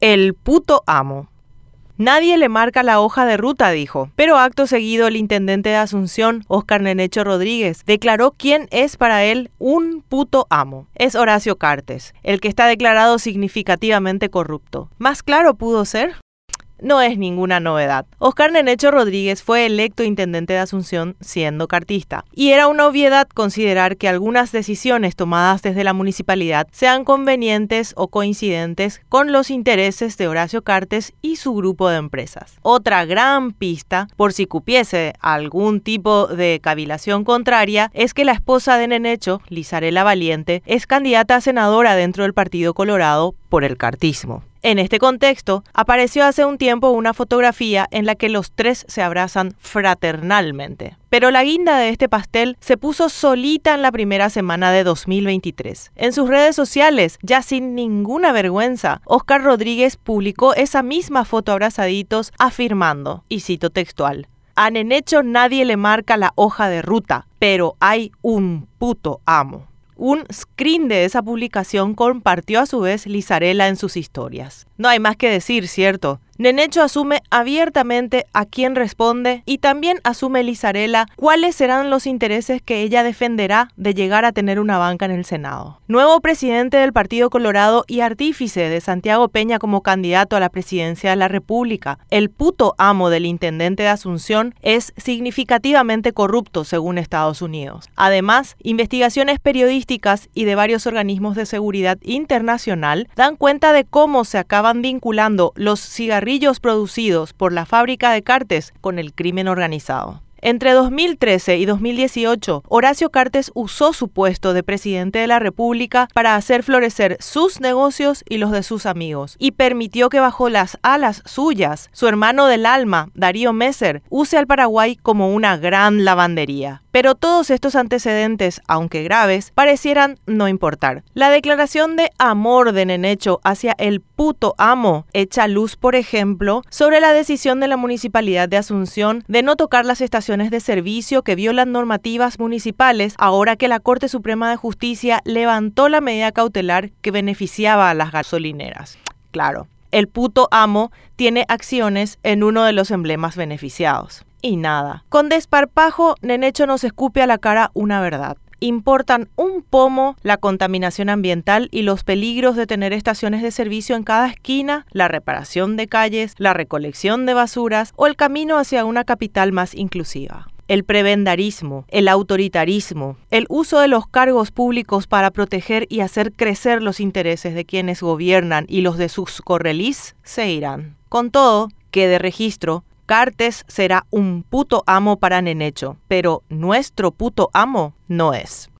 El puto amo. Nadie le marca la hoja de ruta, dijo. Pero acto seguido, el intendente de Asunción, Oscar Nenecho Rodríguez, declaró quién es para él un puto amo. Es Horacio Cartes, el que está declarado significativamente corrupto. ¿Más claro pudo ser? No es ninguna novedad. Oscar Nenecho Rodríguez fue electo intendente de Asunción siendo cartista, y era una obviedad considerar que algunas decisiones tomadas desde la municipalidad sean convenientes o coincidentes con los intereses de Horacio Cartes y su grupo de empresas. Otra gran pista, por si cupiese algún tipo de cavilación contraria, es que la esposa de Nenecho, Lizarela Valiente, es candidata a senadora dentro del Partido Colorado por el cartismo. En este contexto, apareció hace un tiempo una fotografía en la que los tres se abrazan fraternalmente. Pero la guinda de este pastel se puso solita en la primera semana de 2023. En sus redes sociales, ya sin ninguna vergüenza, Oscar Rodríguez publicó esa misma foto abrazaditos afirmando, y cito textual, a Nenecho nadie le marca la hoja de ruta, pero hay un puto amo. Un screen de esa publicación compartió a su vez Lizarela en sus historias. No hay más que decir, ¿cierto? Nenecho asume abiertamente a quién responde y también asume Lizarela cuáles serán los intereses que ella defenderá de llegar a tener una banca en el Senado. Nuevo presidente del Partido Colorado y artífice de Santiago Peña como candidato a la presidencia de la República, el puto amo del intendente de Asunción es significativamente corrupto según Estados Unidos. Además, investigaciones periodísticas y de varios organismos de seguridad internacional dan cuenta de cómo se acaban vinculando los cigarrillos producidos por la fábrica de Cartes con el crimen organizado. Entre 2013 y 2018, Horacio Cartes usó su puesto de presidente de la República para hacer florecer sus negocios y los de sus amigos, y permitió que bajo las alas suyas, su hermano del alma, Darío Messer, use al Paraguay como una gran lavandería. Pero todos estos antecedentes, aunque graves, parecieran no importar. La declaración de amor de Nenecho hacia el puto amo echa luz, por ejemplo, sobre la decisión de la Municipalidad de Asunción de no tocar las estaciones de servicio que violan normativas municipales ahora que la Corte Suprema de Justicia levantó la medida cautelar que beneficiaba a las gasolineras. Claro, el puto amo tiene acciones en uno de los emblemas beneficiados y nada. Con desparpajo, Nenecho nos escupe a la cara una verdad. Importan un pomo la contaminación ambiental y los peligros de tener estaciones de servicio en cada esquina, la reparación de calles, la recolección de basuras o el camino hacia una capital más inclusiva el prebendarismo, el autoritarismo, el uso de los cargos públicos para proteger y hacer crecer los intereses de quienes gobiernan y los de sus correlís se irán. Con todo, que de registro, Cartes será un puto amo para Nenecho, pero nuestro puto amo no es.